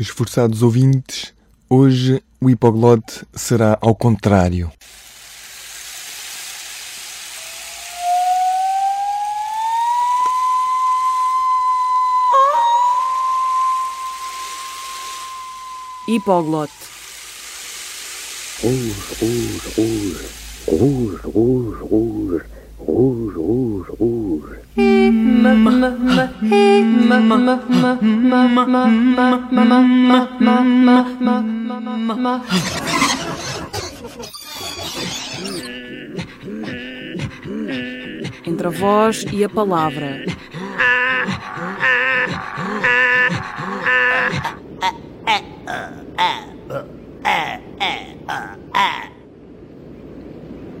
Esforçados ouvintes, hoje o hipoglote será ao contrário. Hipoglote. Entre a voz e a palavra.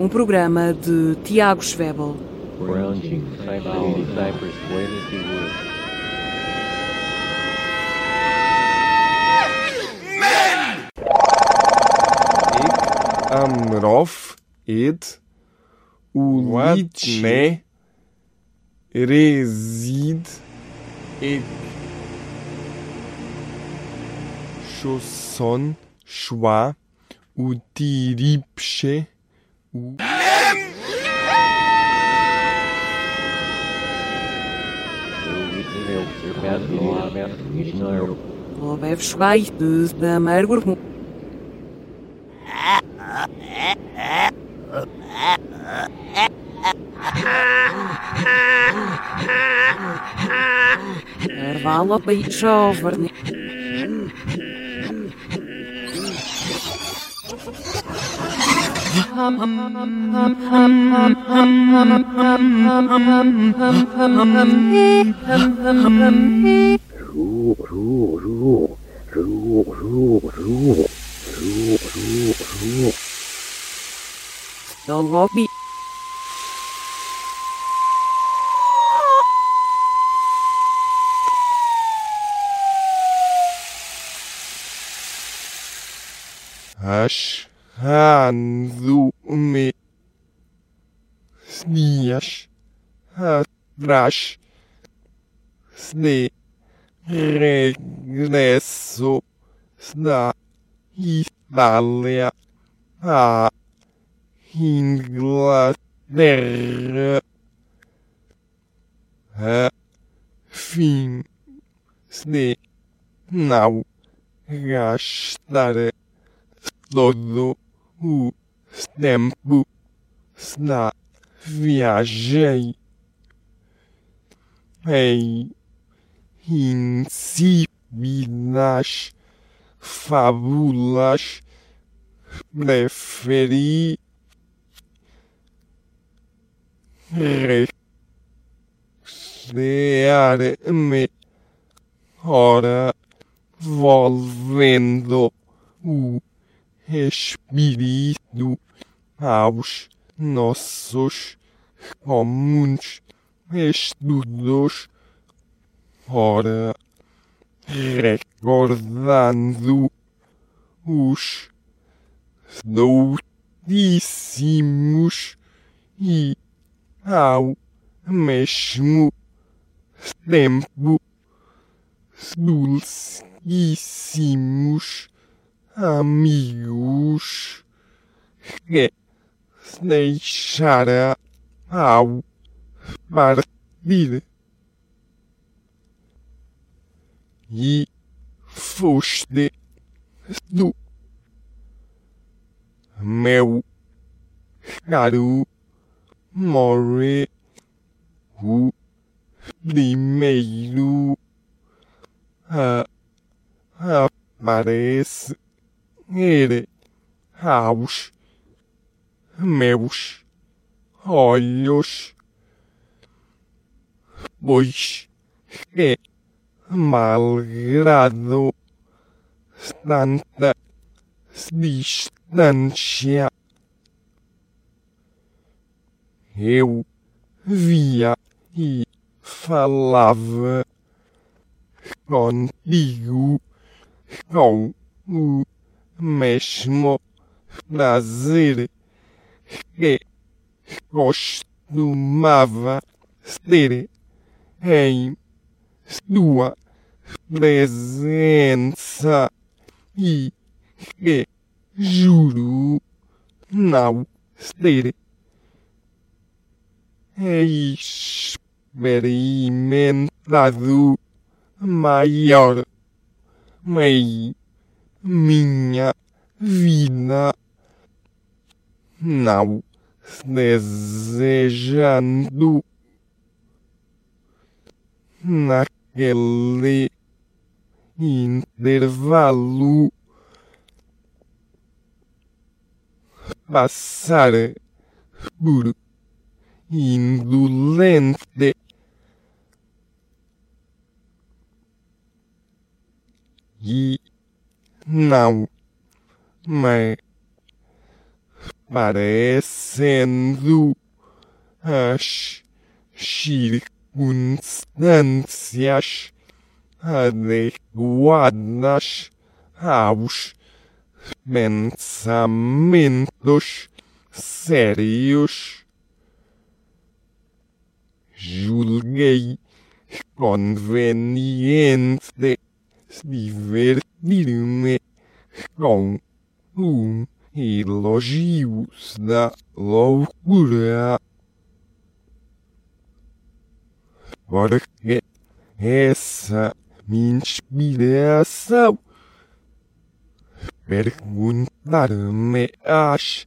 Um programa de Tiago Schwebel. Amrof et Ulitne Resid et Chosson Schwa Utiripsche U. Eu, eu peço não aberto, isto não é o Lobef Schweich de da Amargur. Ashando me Snias Atrás Sne Regresso Da Itália A Inglaterra A Fim Sne Não Gastar todo o tempo na viagem em insípidas fábulas preferi recear-me ora volvendo o espírito aos nossos comuns. Estudos, ora recordando os doutíssimos e ao mesmo tempo dulcíssimos amigos que deixara ao partir e foste tu meu caro more o primeiro a aparece ele aos meus olhos, pois que malgrado tanta distância eu via e falava contigo com o mesmo prazer costumava ter em sua presença e que juro não ter experimentado maior. Mei minha vida não desejando naquele intervalo passar por indolente e não me parecendo as circunstâncias adequadas aos pensamentos sérios. Julguei conveniente divertir-me com um elogio da loucura. Porque essa minha inspiração perguntar-me as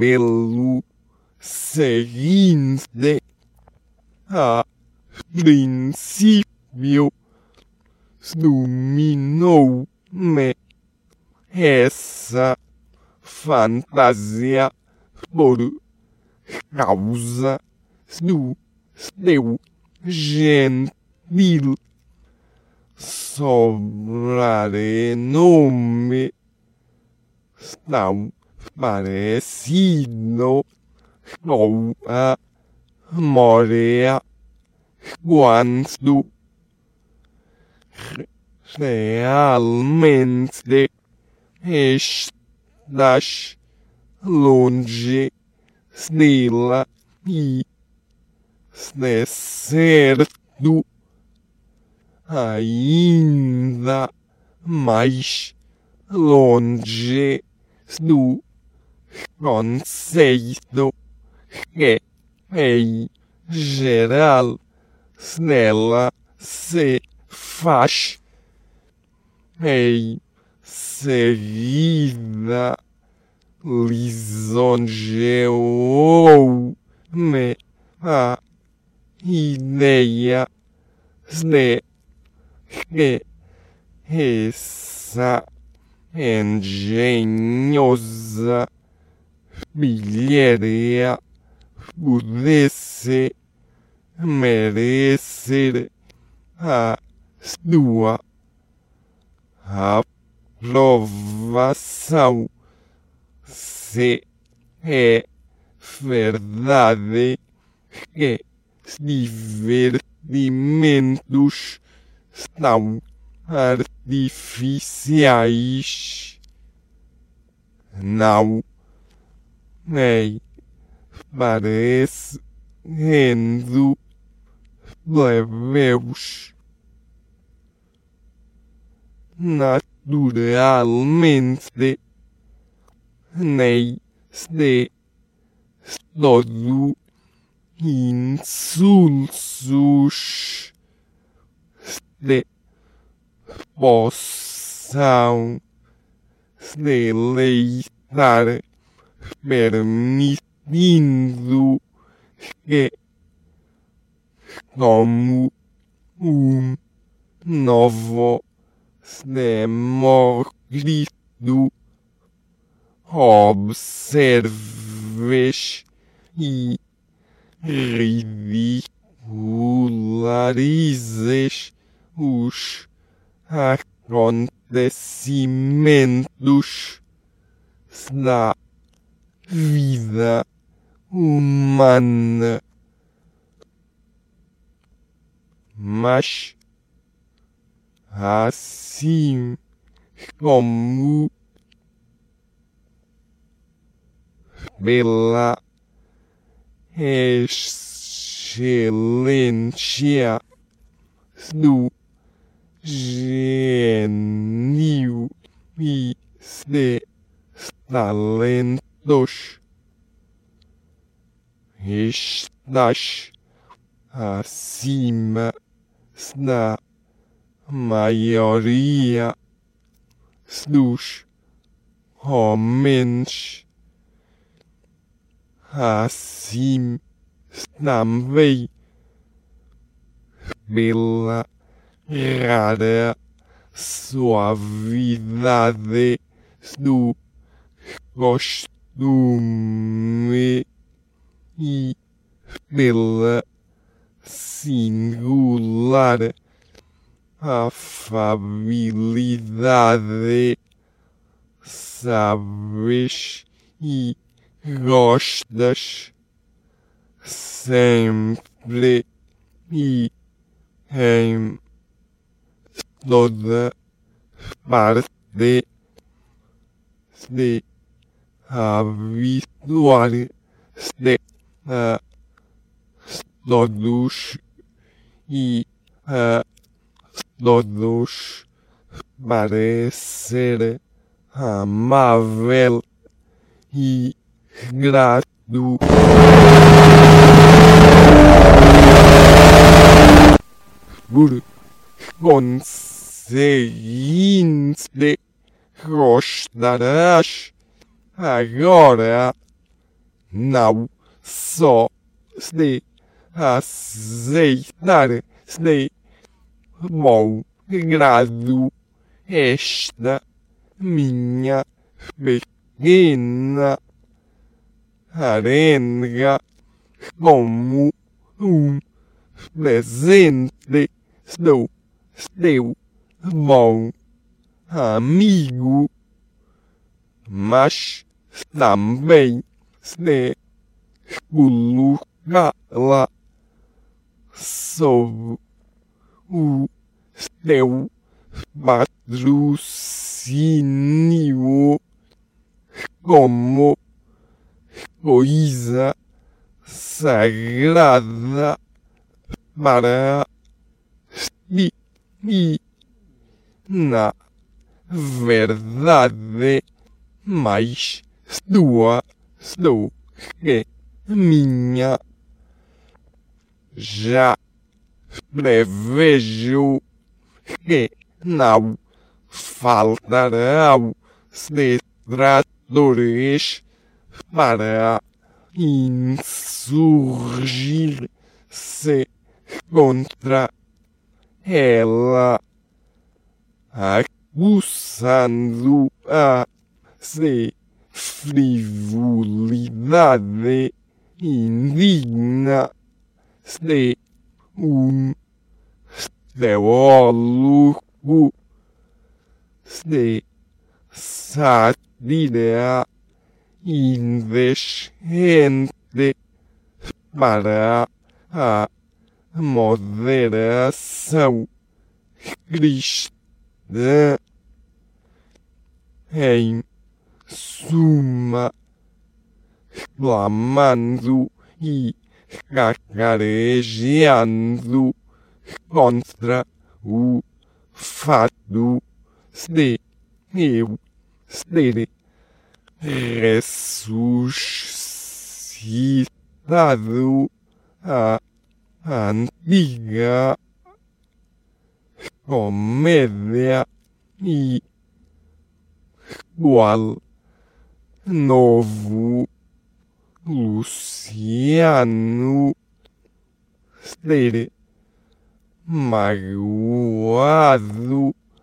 pelo seguinte a princípio dominou-me essa fantasia por causa snu, sneu, gentil, sobrare nome, stau, parecino, scoa, morea, guanstu, realmente, estás, longe, snella, e de certo. Ainda mais longe do conceito que em geral nela se faz em seguida lisonjeou me a ideia. De que essa. Engenhosa bilharia pudesse merecer a sua. Aprovação se é verdade que divertimentos são artificiais. Não me parecendo plebeus. Naturalmente, nem se todo insulsos de possam deleitar permitindo que como um novo Demócrito observes e ridicularizes os acontecimentos da vida humana. Mas assim como pela excelência do gênio e de talentos. Estás acima da maioria dos homens assim também pela rara suavidade do costume e pela singular afabilidade. Sabes e gostas sempre e em toda parte de habituar-se a todos e a todos parecer amável e grato. Por conseguinte, gostarás agora não só de aceitar de bom grado esta minha pequena arenga como um presente do seu bom amigo, mas também se colocá-la sob o seu patrocínio como coisa sagrada para si e na verdade mais sua do que minha. Já prevejo que não faltarão detratores para insurgir-se contra ela, acusando-a de frivolidade indigna de um teólogo de sátira indecente para a moderação cristã. Em suma clamando e cacarejando contra o fato de eu ser ressuscitado a antiga comédia e qual novo Luciano ser magoado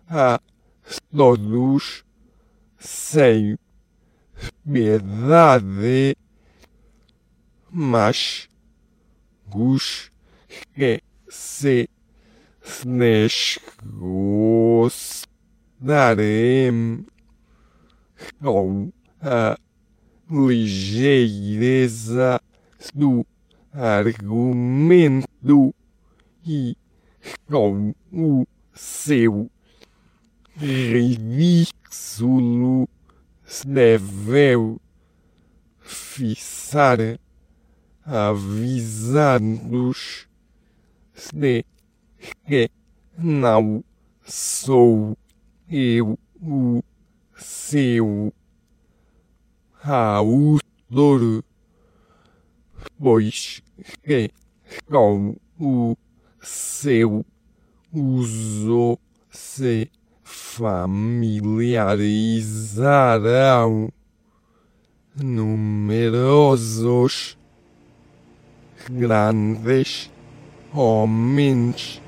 a todos sem piedade, mas os que se desgostarem com a ligeireza do argumento e com o seu ridículo deveu fixar avisando-os de que não sou eu o seu autor, pois que com o seu uso se familiarizarão numerosos grandes homens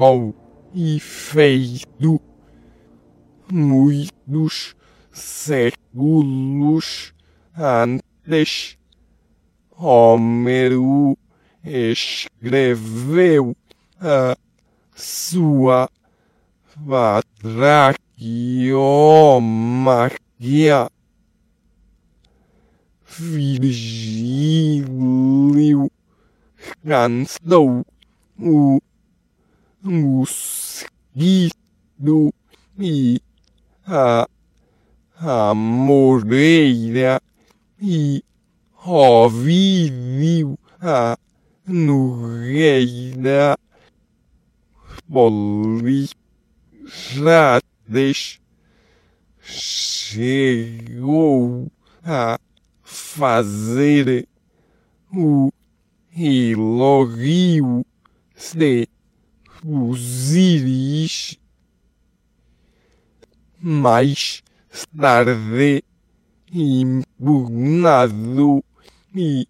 com efeito muitos séculos antes. Homero escreveu a sua Batraquiomaquia. Virgílio cantou o mosquito e a, a moreira e Ovídio a Nogueira Polixades chegou a fazer o elogio de Osíris, mais tarde impugnado e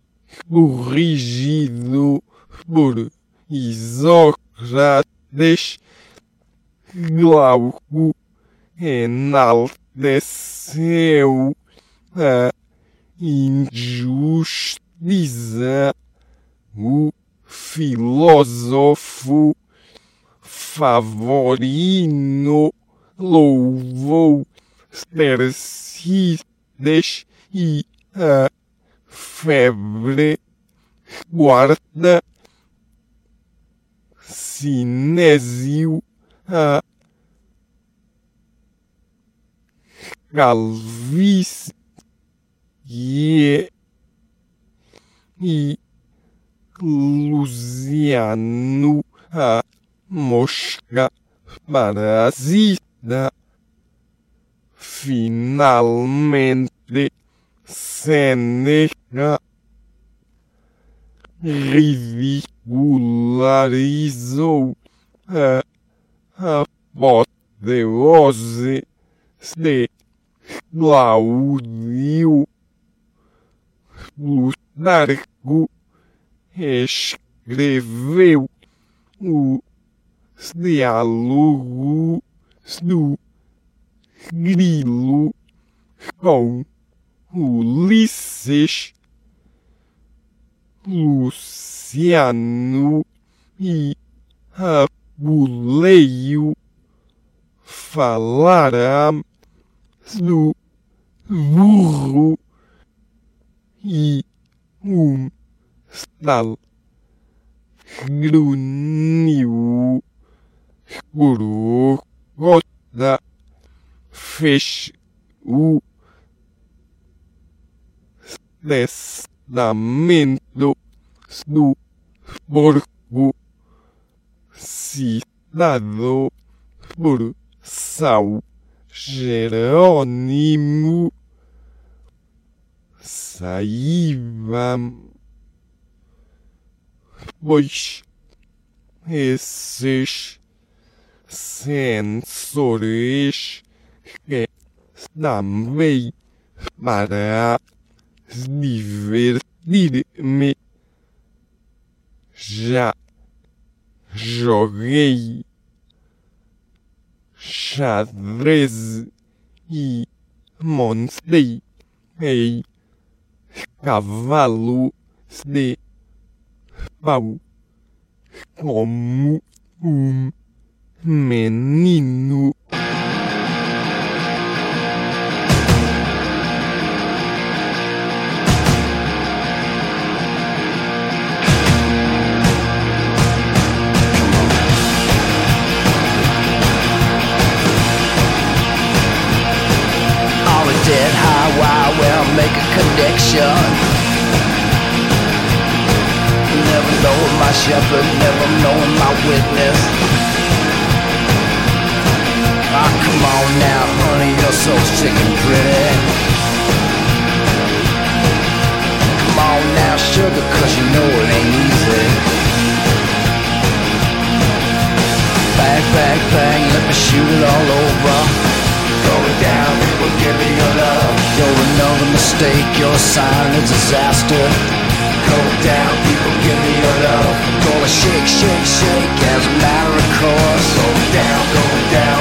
corrigido por Isócrates, Glauco enalteceu a injustiça. O filósofo favorino louvou Tercides e a febre guarda Sinésio a calvície e Luciano a mosca parasita finalmente Seneca ridicularizou a apoteose de Cláudio Plutarco. Escreveu o diálogo do grilo com Ulisses, Luciano e Apuleio falaram do burro e um tal grunhiu Gorogota fez o testamento do porco citado por São Jerônimo saívam pois esses sensores que também para divertir-me. Já joguei xadrez e montei em cavalo de pau como um menino. Dead highway, make a connection. Never knowing my shepherd, never knowing my witness. Ah, come on now, honey, you're so sick and pretty. Come on now, sugar, cause you know it ain't easy. Bang, bang, bang, let me shoot it all over. Going down, people give me your love. You're another mistake, you're a sign of disaster. Go down, people, give me your love. Gonna shake, shake, shake as a matter of course. Go down, go down,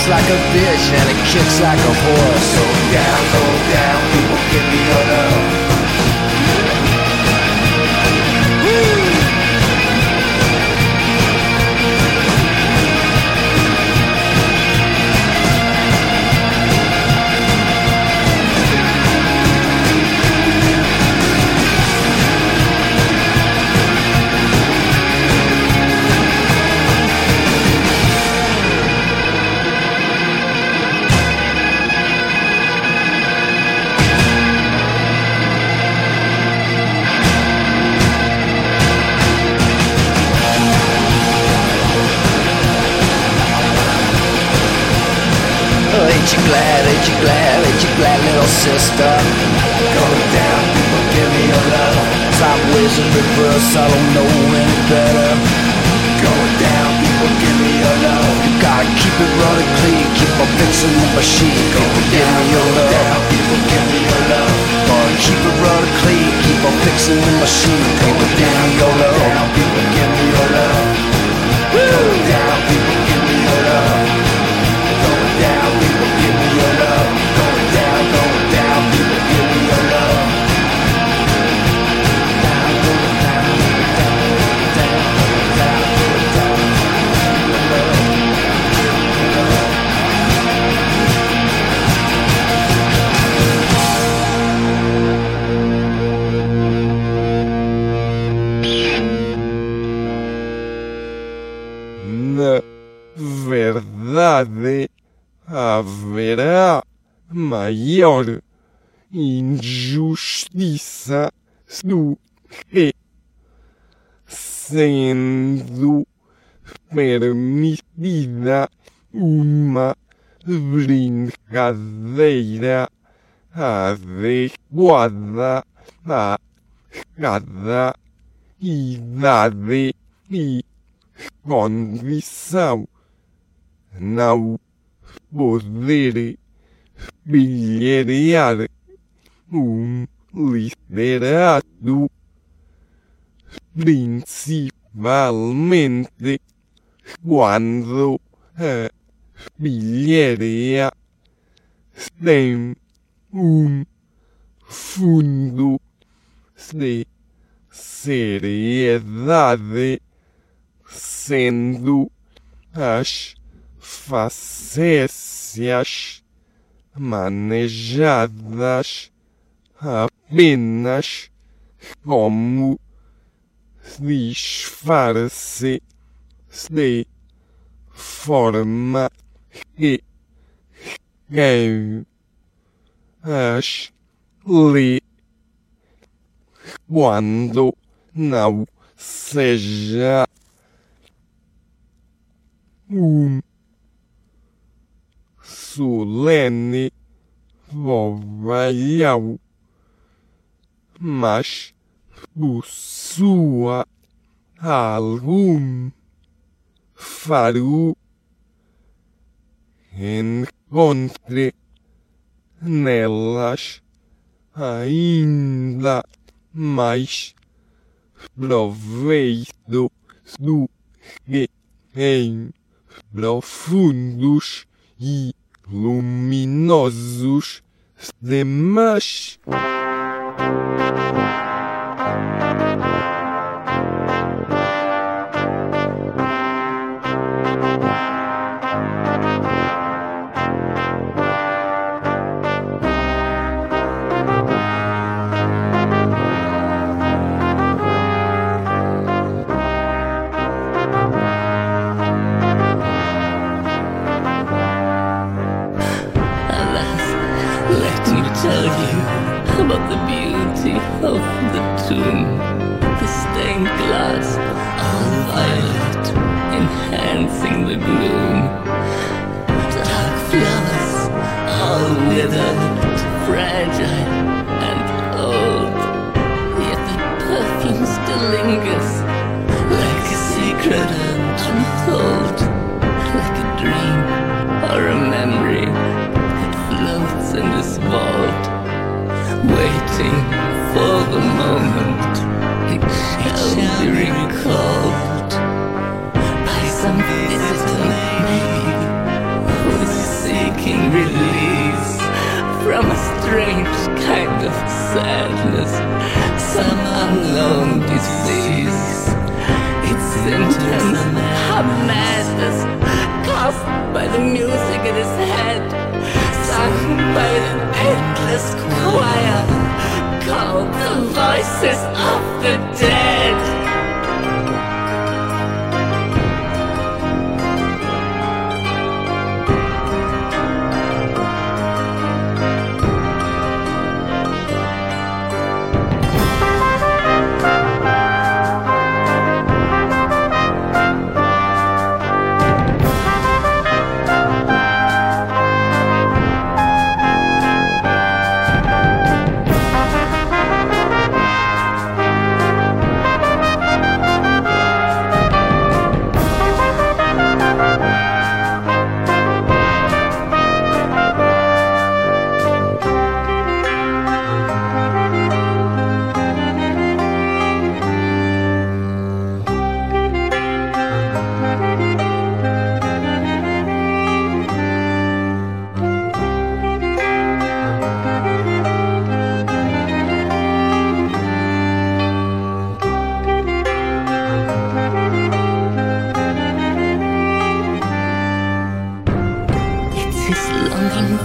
fights like a bitch and it kicks like a horse. Go down, go down, people, give me your love. You glad, ain't you glad, ain't you glad, little sister? Go down, people, give me your love. Sideways and reverse, I don't know any better. Go down, people, give me your love. You gotta keep it running clean, keep on fixing the machine. Go give me your love. Down, people, give me your love. Gotta keep it running clean, keep on fixing the machine. Go give me your love. Down, people, give me your love. Verdade, haverá maior injustiça do que sendo permitida uma brincadeira adequada a cada idade e condição não poder bilhear um literato principalmente quando a bilheria tem um fundo de seriedade sendo as facécias manejadas apenas como disfarce de forma que quem as lê quando não seja um solene vovalhão, mas possua algum faro encontre nelas ainda mais proveito do que em profundos e luminosos demais.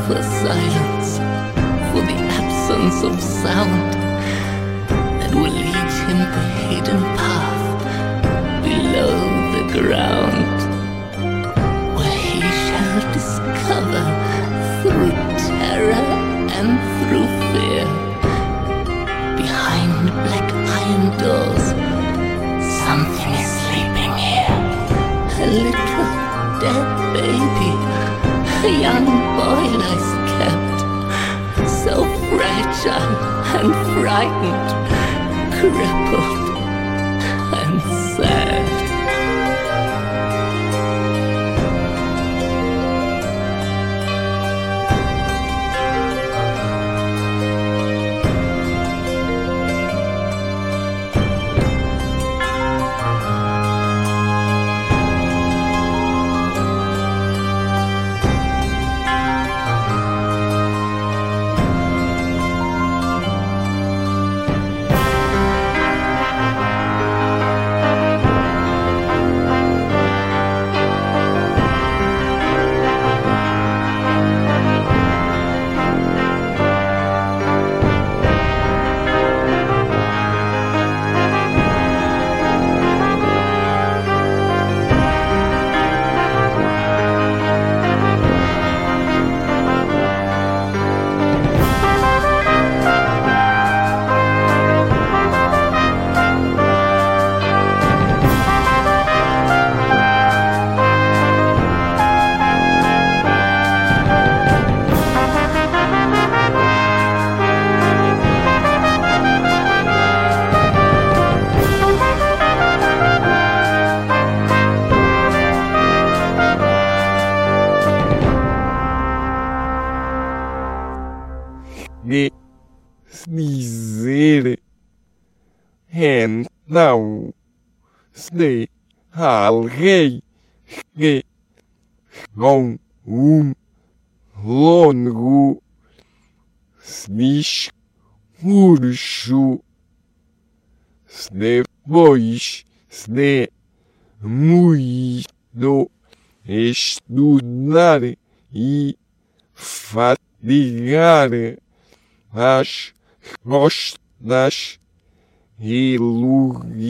For silence, for the absence of sound that will lead him the hidden path below the ground, where he shall discover through terror and through fear, behind black iron doors, something is sleeping here. A little a young boy lies kept, so fragile and frightened, crippled se depois de muito estudar e fatigar as costas elogia-se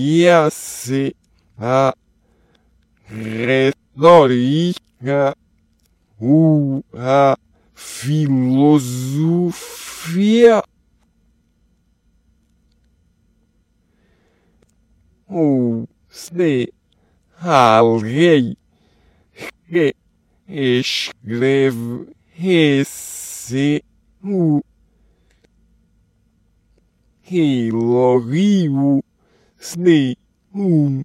a retórica ou a filosofia. Ou se alguém que escreve esse o elogio se um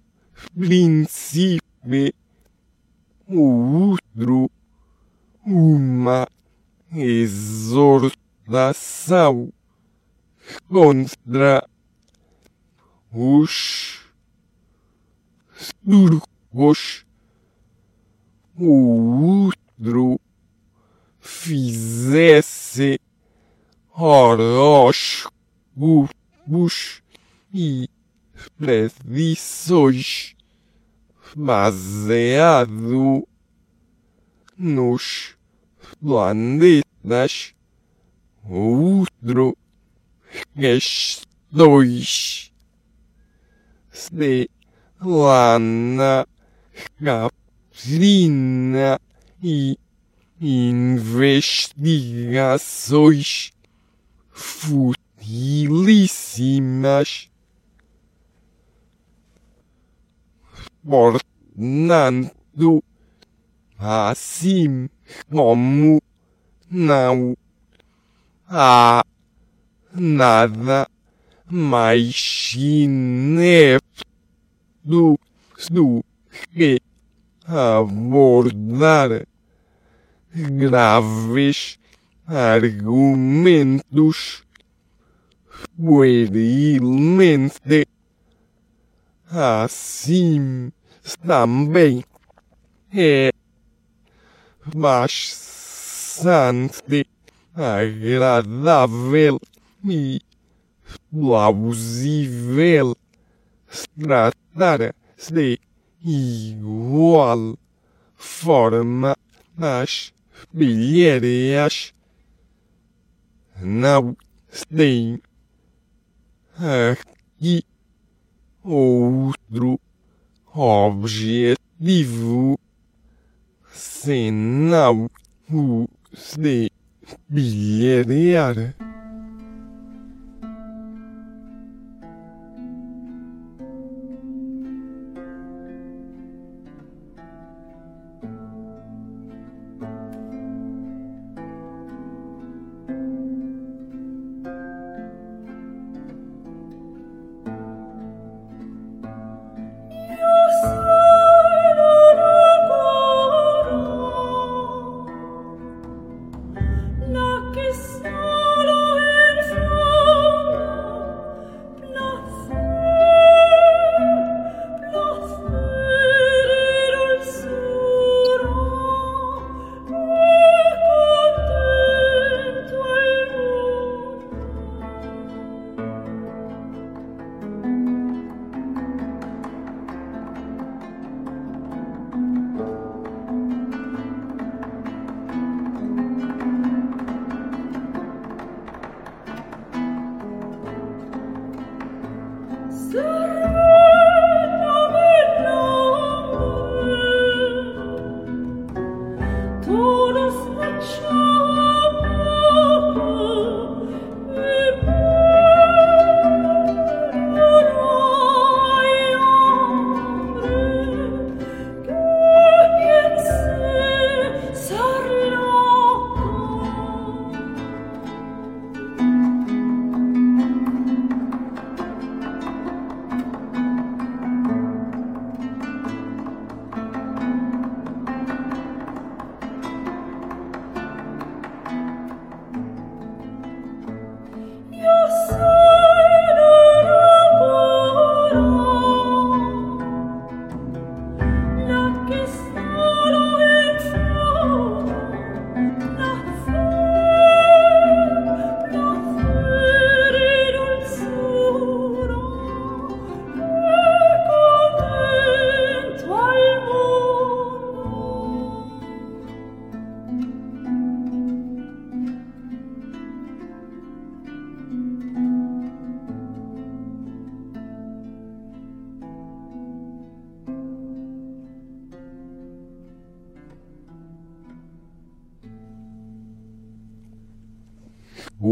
príncipe o outro uma exortação contra os turcos. O outro fizesse horóscopos e predições baseado nos planetas, outro questões de lana caprina e investigações futilíssimas. Portanto, assim como não há nada mais inepto do que abordar graves argumentos puerilmente. Assim também é bastante agradável e plausível. Tratar-se de igual forma as bilheiras não têm aqui outro objetivo senão o de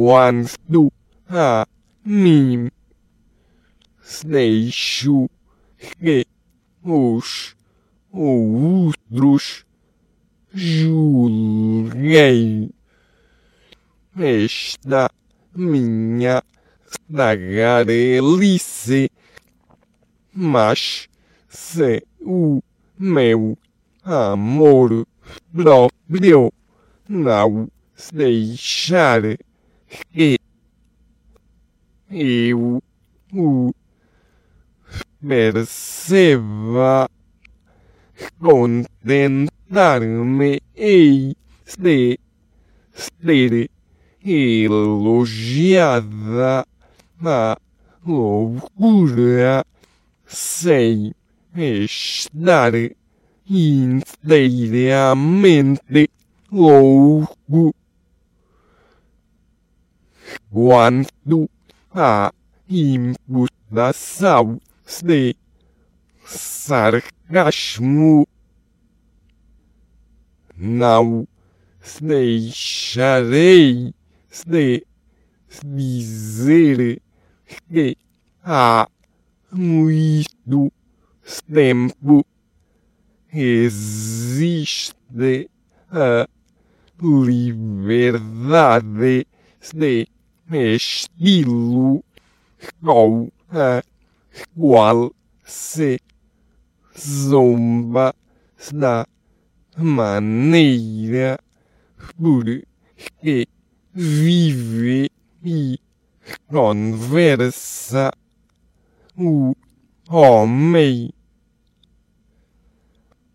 quando a mim deixo que os outros julguem esta minha tagarelice, mas se o meu amor próprio não deixar que eu o perceba contentar-me ei de ser elogiada a loucura sem estar inteiramente louco. Quanto à imputação de sarcasmo, não. Deixarei de dizer que há muito tempo existe a liberdade de estilo com a qual se zomba da maneira porque vive e conversa. O homem.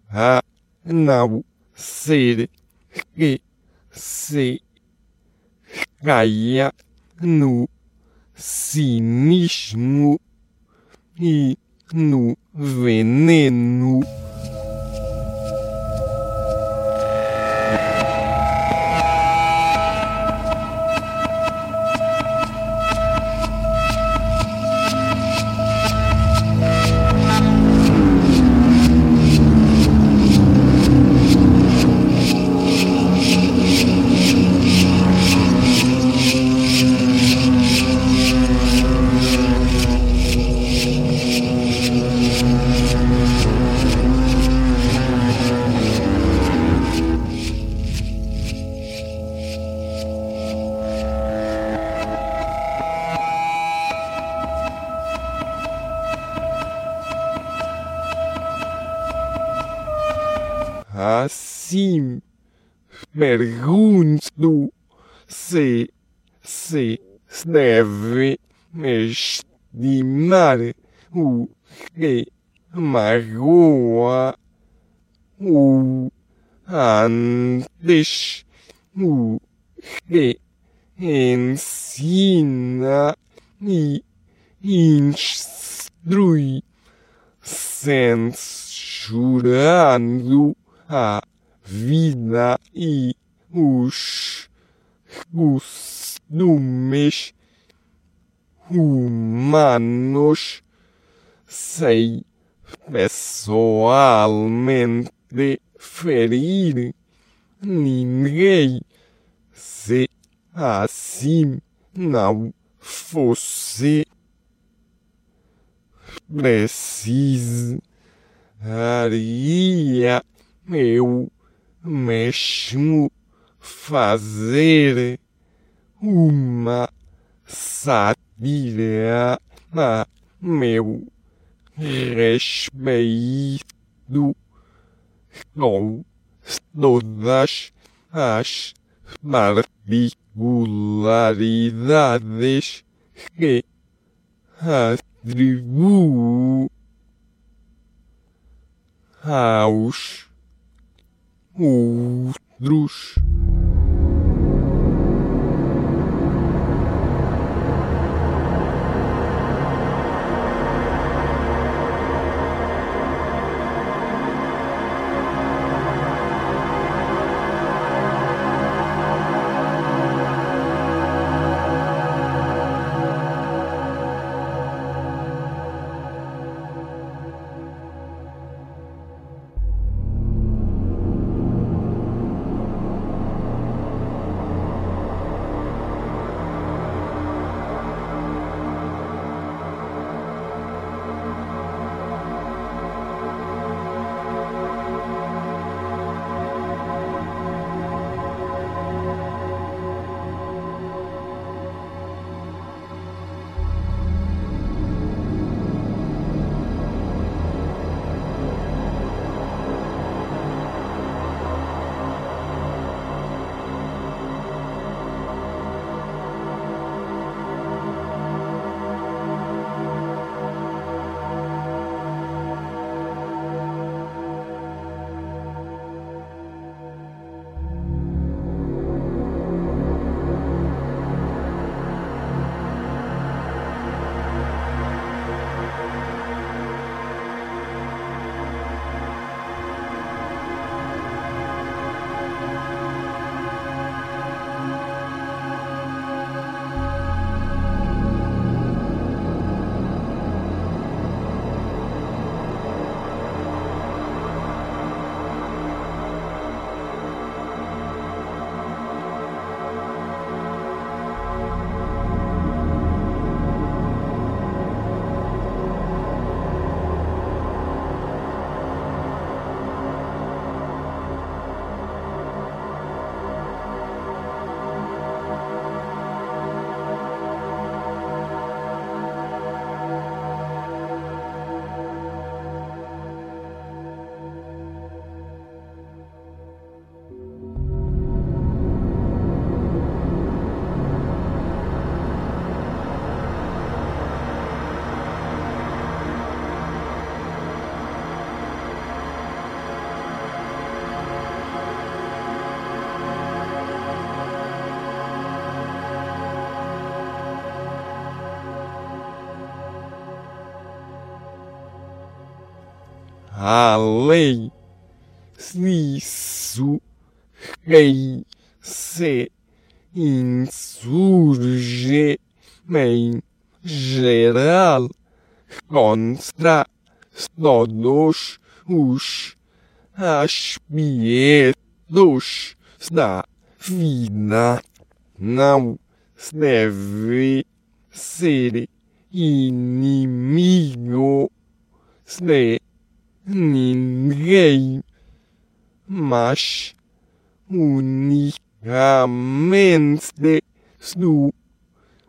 A não ser que se caia no cinismo e no veneno. Pergunto se se deve estimar o que magoa o antes o que ensina e instrui censurando a vida e os costumes humanos sem pessoalmente ferir ninguém se assim não fosse precisaria eu mesmo fazer uma sátira a meu respeito com todas as particularidades que atribuo aos outros. A Se isso rei se insurge em geral contra todos os aspectos da vida. Não se deve ser inimigo de ninguém, mas unicamente do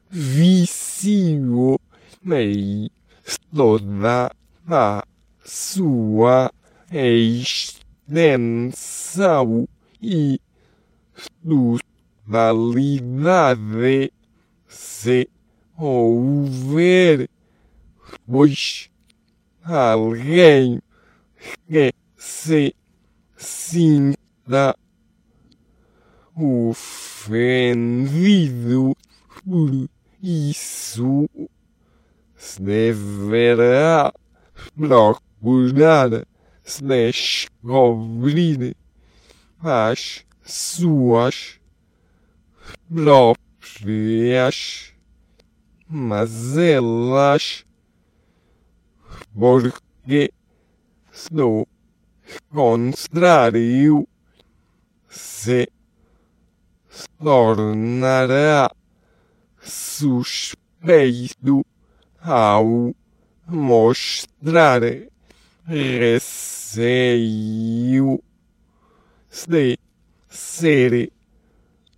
vício e toda a sua extensão e totalidade. Se houver, pois alguém que se sinta ofendido por isso. Se deverá procurar se descobrir as suas próprias mazelas. Porque do contrário se tornará suspeito ao mostrar receio de ser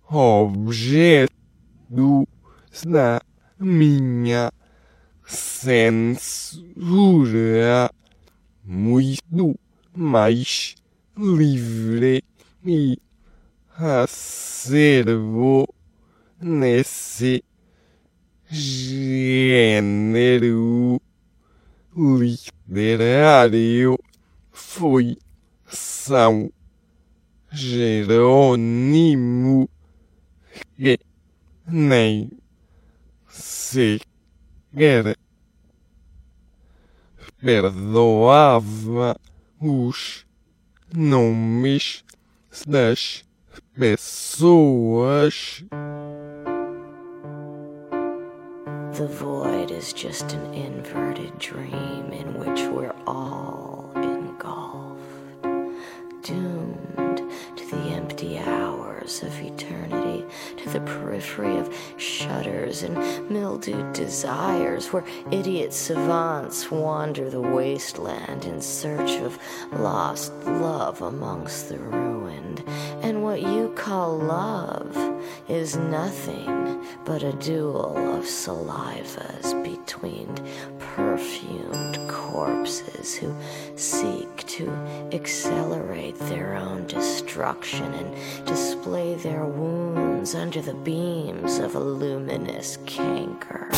objeto da minha censura muito mais livre e acervo nesse gênero literário. Foi São Jerônimo que nem sequer perdoava os nomes das pessoas. The void is just an inverted dream in which we're all engulfed, doomed to the empty of eternity, to the periphery of shudders and mildewed desires, where idiot savants wander the wasteland in search of lost love amongst the ruined. And what you call love is nothing but a duel of salivas between perfumed corpses who seek to accelerate their own destruction and display their wounds under the beams of a luminous canker.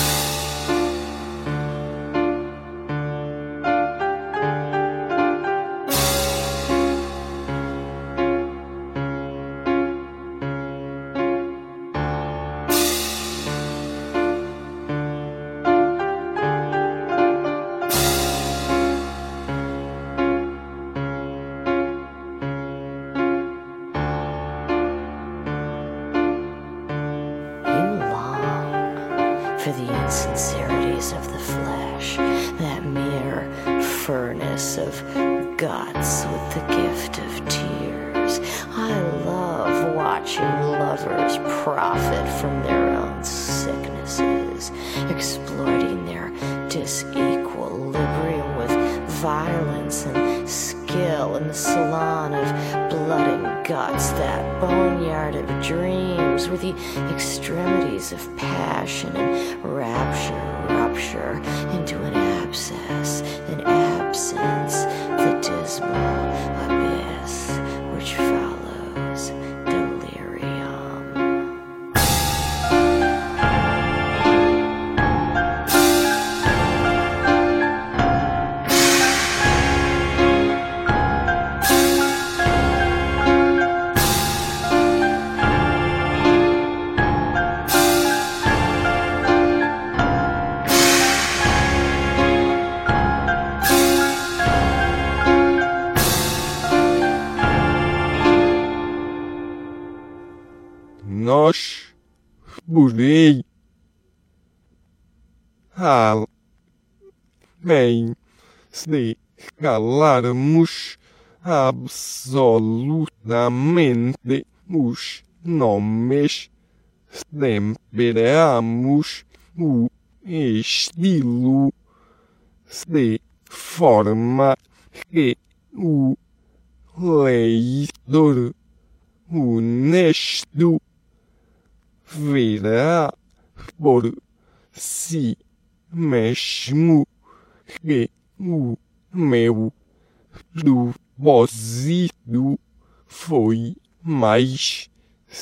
Of the flesh, that mere furnace of guts with the gift of tears. I love watching lovers profit from their own sicknesses, exploiting their disequilibrium with violence and skill in the salon of blood and guts, that boneyard of dreams where the extremities of passion and rapture rupture into an abscess, an absence, the dismal abyss which follows delirium. Por aí. Além se calarmos absolutamente os nomes, temperamos o estilo de forma que o leitor honesto verá por si mesmo que o meu propósito foi mais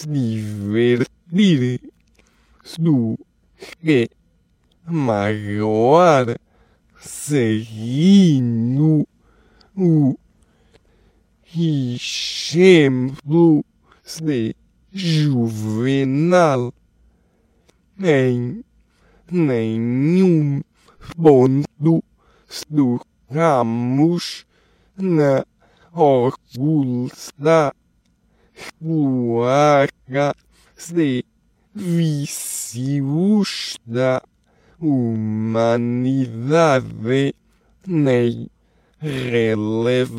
divertir do que maior seguindo o exemplo de Juvenal. Em nenhum ponto estamos na oculta cloaca de vícios da humanidade. Nem relevamos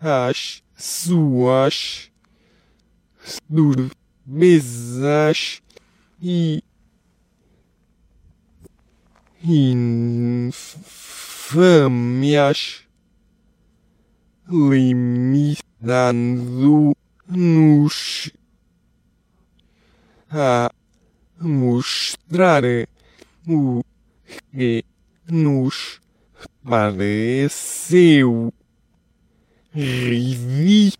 as suas surpresas e infâmias limitando-nos a mostrar o que nos pareceu ridículo.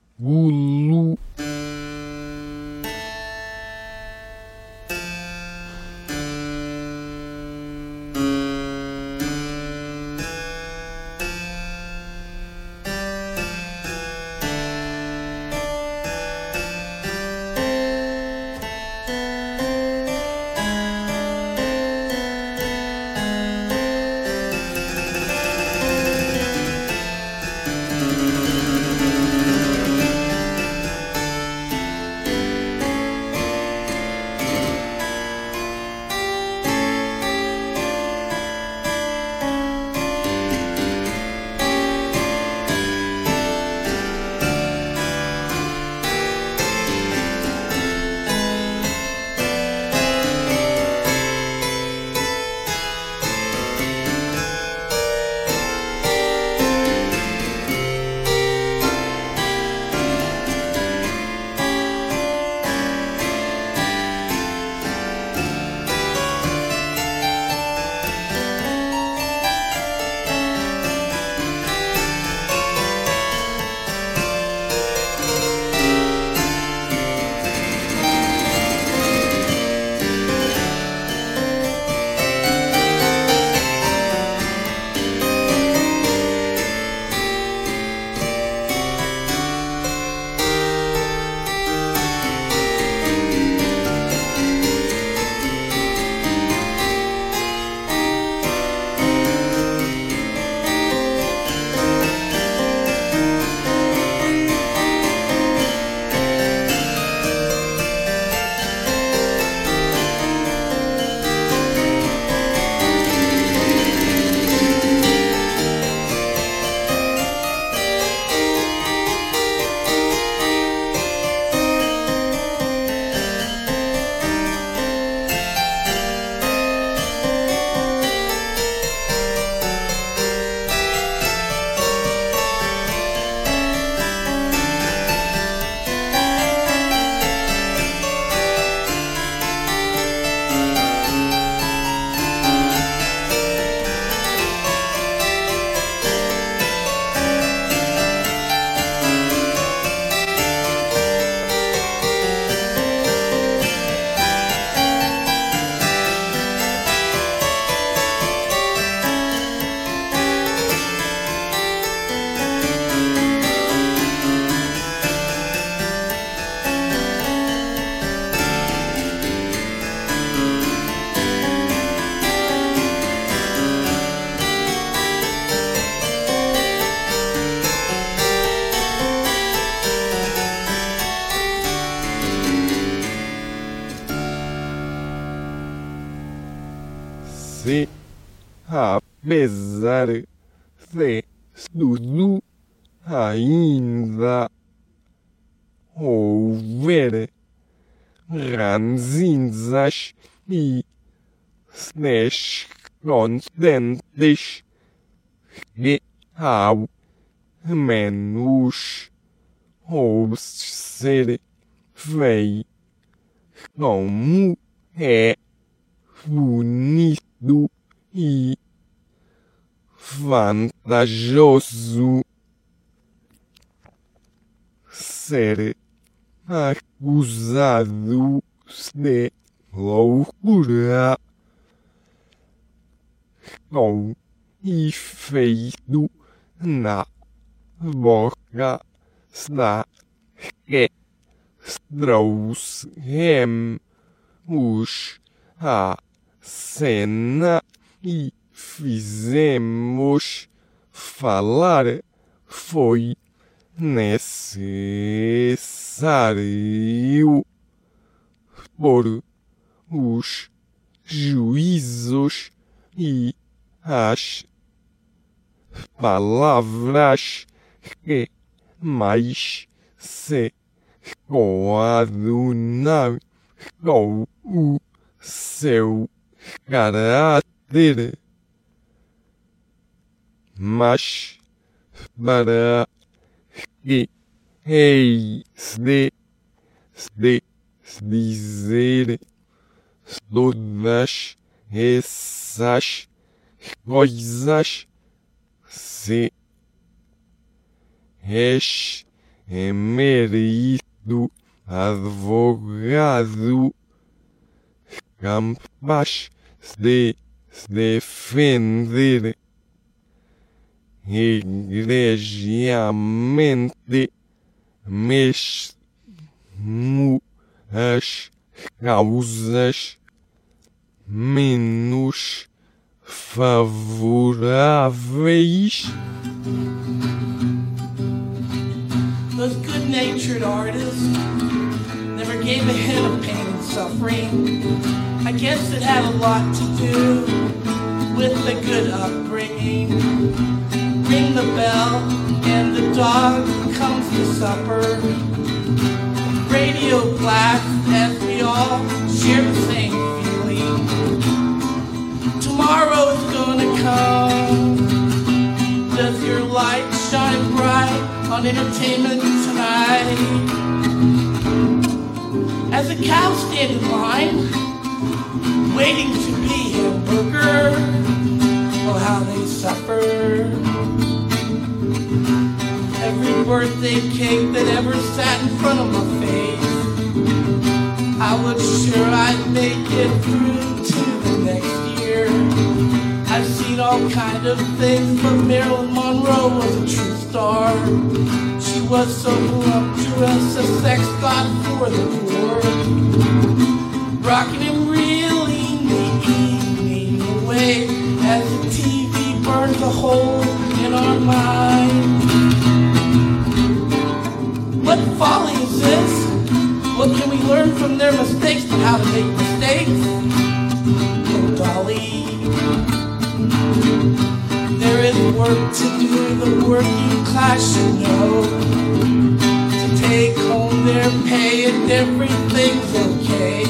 Snatch contentes que ao menos ou ser feio como é bonito e vantajoso ser acusado de loucura com efeito na boca está que trouxemos a cena e fizemos falar. Foi necessário por os juízos e as palavras que mais se coadunam com o seu caráter. Mas para que eis de, de dizer todas essas coisas se és emérito advogado capaz de defender egregiamente mesmo as causas menos favoráveis. Those good natured artists never gave a hint of pain and suffering. I guess it had a lot to do with the good upbringing. Ring the bell, and the dog comes to supper. Radio black, as we all share the same. Tomorrow's gonna come. Does your light shine bright on entertainment tonight? As a cow stand in line, waiting to be hamburger, oh how they suffer. Every birthday cake that ever sat in front of my face, I was sure I'd make it through to the next year. I've seen all kind of things, but Marilyn Monroe was a true star. She was so voluptuous, a sex god for the poor. Rocking and reeling the evening away as the TV burns a hole in our mind. What folly is this? What can we learn from their mistakes and how to make mistakes? Dolly. There is work to do, the working class should know. To take home their pay and everything's okay.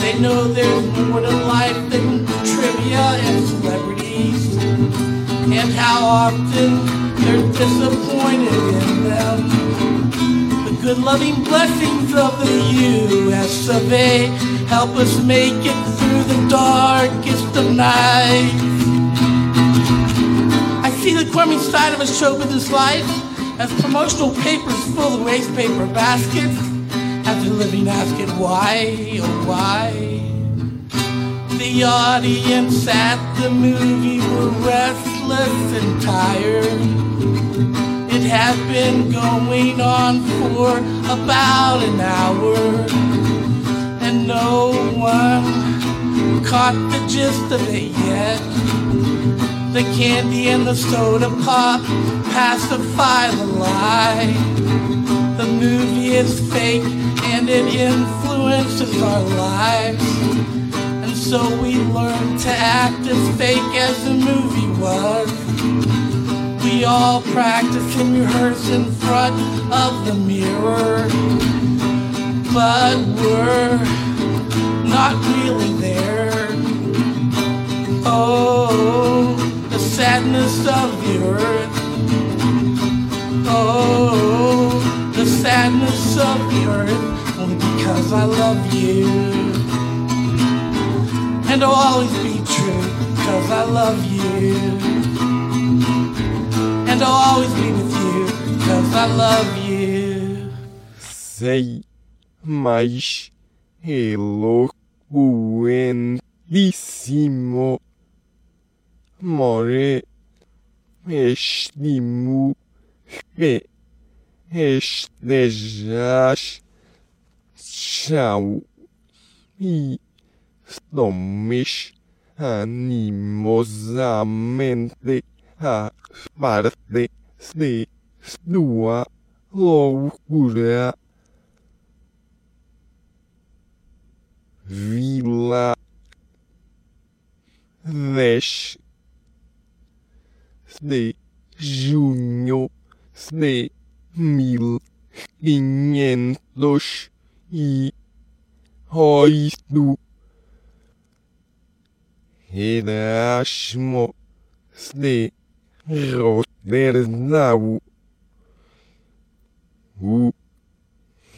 They know there's more to life than trivia and celebrities. And how often they're disappointed in them. The good loving blessings of the US of A help us make it the darkest of nights. I see the crummy side of a show business life as promotional papers full of waste paper baskets. As the living ask it why, oh why? The audience at the movie were restless and tired. It had been going on for about an hour, and no one caught the gist of it yet. The candy and the soda pop pacify the lie. The movie is fake and it influences our lives. And So we learn to act as fake as the movie was. We all practice and rehearse in front of the mirror. But we're not really there. Oh, the sadness of the earth. Oh, the sadness of the earth. Only because I love you. And I'll always be true because I love you. And I'll always be with you because I love you. Sei mais eloquentíssimo. More estimo que estejas chau e tomes animosamente a parte de sua loucura. Vila 10 de junho de mil quinhentos e oito. Erasmo de Roterdão o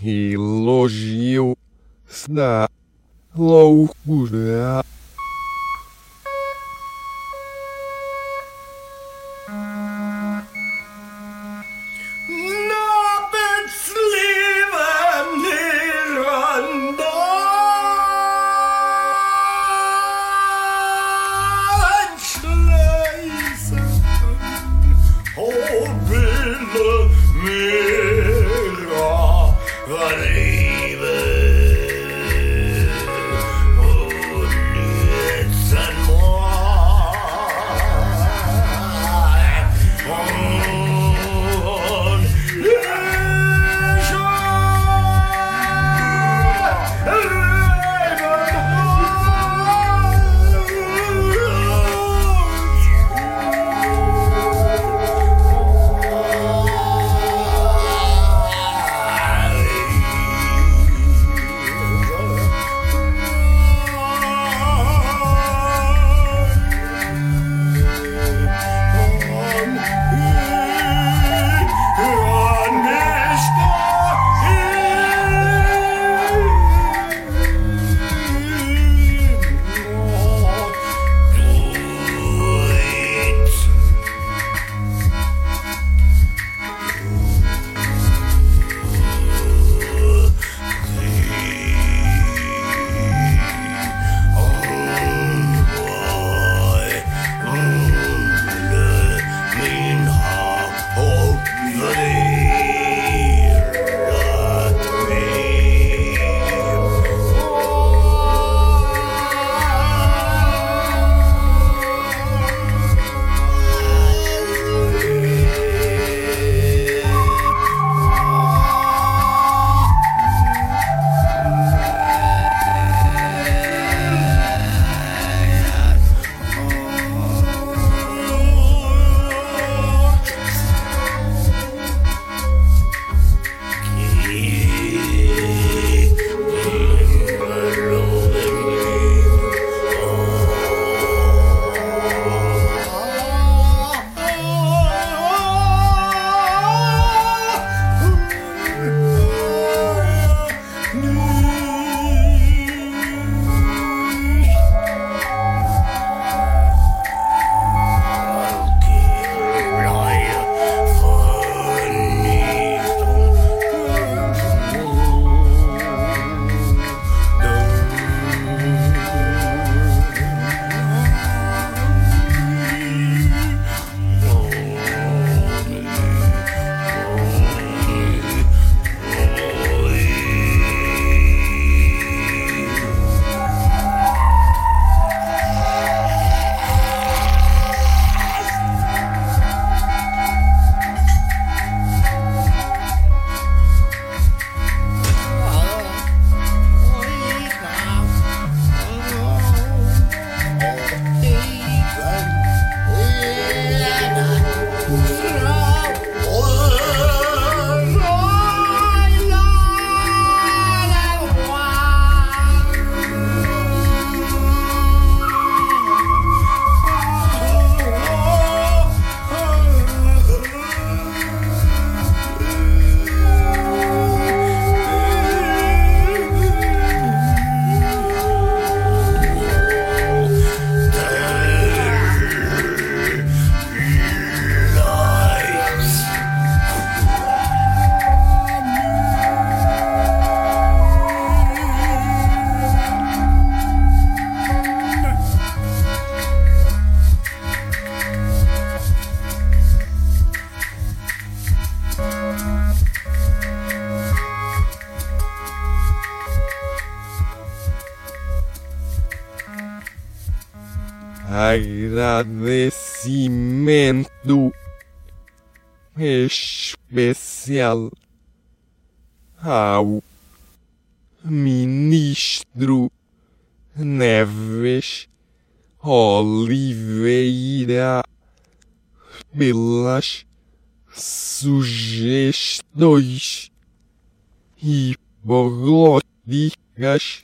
elogio da loucura especial ao ministro. Neves. Oliveira. Pelas sugestões. Hipoglóticas